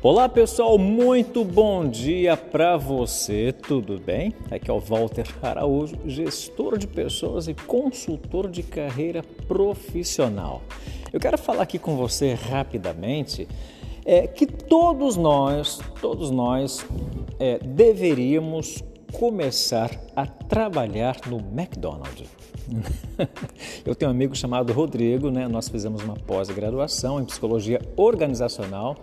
Olá pessoal, muito bom dia para você, tudo bem? Aqui é o Walter Araújo, gestor de pessoas e consultor de carreira profissional. Eu quero falar aqui com você rapidamente é, que todos nós, todos nós é, deveríamos começar a trabalhar no McDonald's. Eu tenho um amigo chamado Rodrigo, né? Nós fizemos uma pós-graduação em psicologia organizacional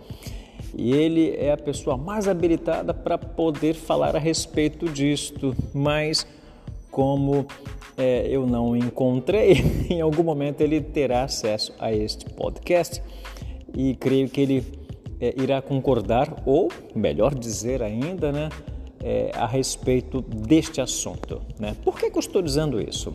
e ele é a pessoa mais habilitada para poder falar a respeito disto, mas como é, eu não encontrei, em algum momento ele terá acesso a este podcast e creio que ele é, irá concordar, ou melhor dizer ainda, né, é, a respeito deste assunto. Né? Por que, que eu estou dizendo isso?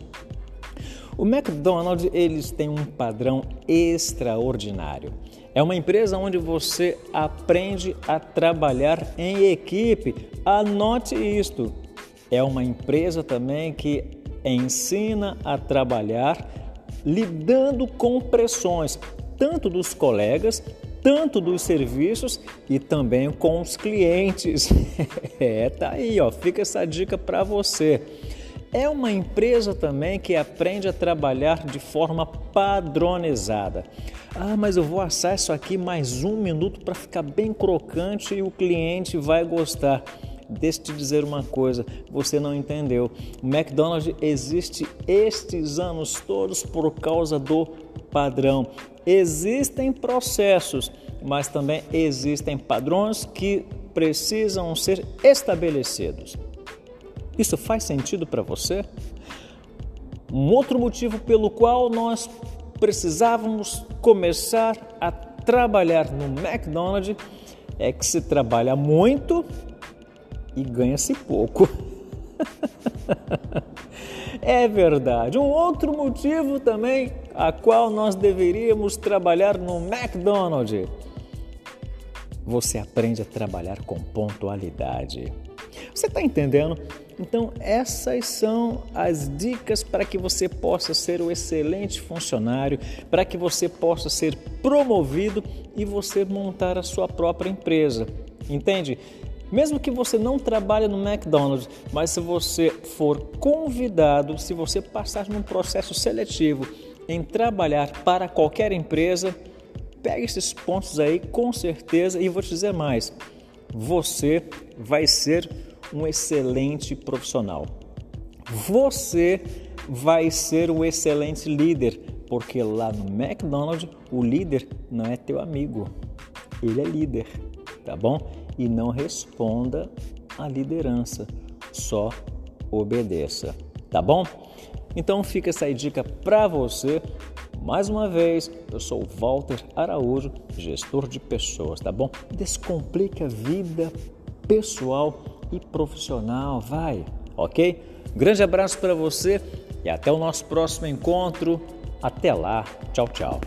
O McDonald's eles têm um padrão extraordinário. É uma empresa onde você aprende a trabalhar em equipe. Anote isto. É uma empresa também que ensina a trabalhar lidando com pressões, tanto dos colegas, tanto dos serviços e também com os clientes. é, tá aí, ó, fica essa dica para você. É uma empresa também que aprende a trabalhar de forma padronizada. Ah, mas eu vou assar isso aqui mais um minuto para ficar bem crocante e o cliente vai gostar. Deixa eu te dizer uma coisa, você não entendeu. O McDonald's existe estes anos todos por causa do padrão. Existem processos, mas também existem padrões que precisam ser estabelecidos. Isso faz sentido para você? Um outro motivo pelo qual nós precisávamos começar a trabalhar no McDonald's é que se trabalha muito e ganha-se pouco. é verdade. Um outro motivo também a qual nós deveríamos trabalhar no McDonald's. Você aprende a trabalhar com pontualidade. Você está entendendo? Então, essas são as dicas para que você possa ser um excelente funcionário, para que você possa ser promovido e você montar a sua própria empresa. Entende? Mesmo que você não trabalhe no McDonald's, mas se você for convidado, se você passar num processo seletivo em trabalhar para qualquer empresa, pegue esses pontos aí com certeza e vou te dizer mais. Você vai ser um excelente profissional. Você vai ser um excelente líder, porque lá no McDonald's o líder não é teu amigo, ele é líder, tá bom? E não responda à liderança, só obedeça, tá bom? Então fica essa dica para você. Mais uma vez, eu sou Walter Araújo, gestor de pessoas, tá bom? Descomplica a vida pessoal e profissional, vai, ok? Grande abraço para você e até o nosso próximo encontro. Até lá, tchau, tchau.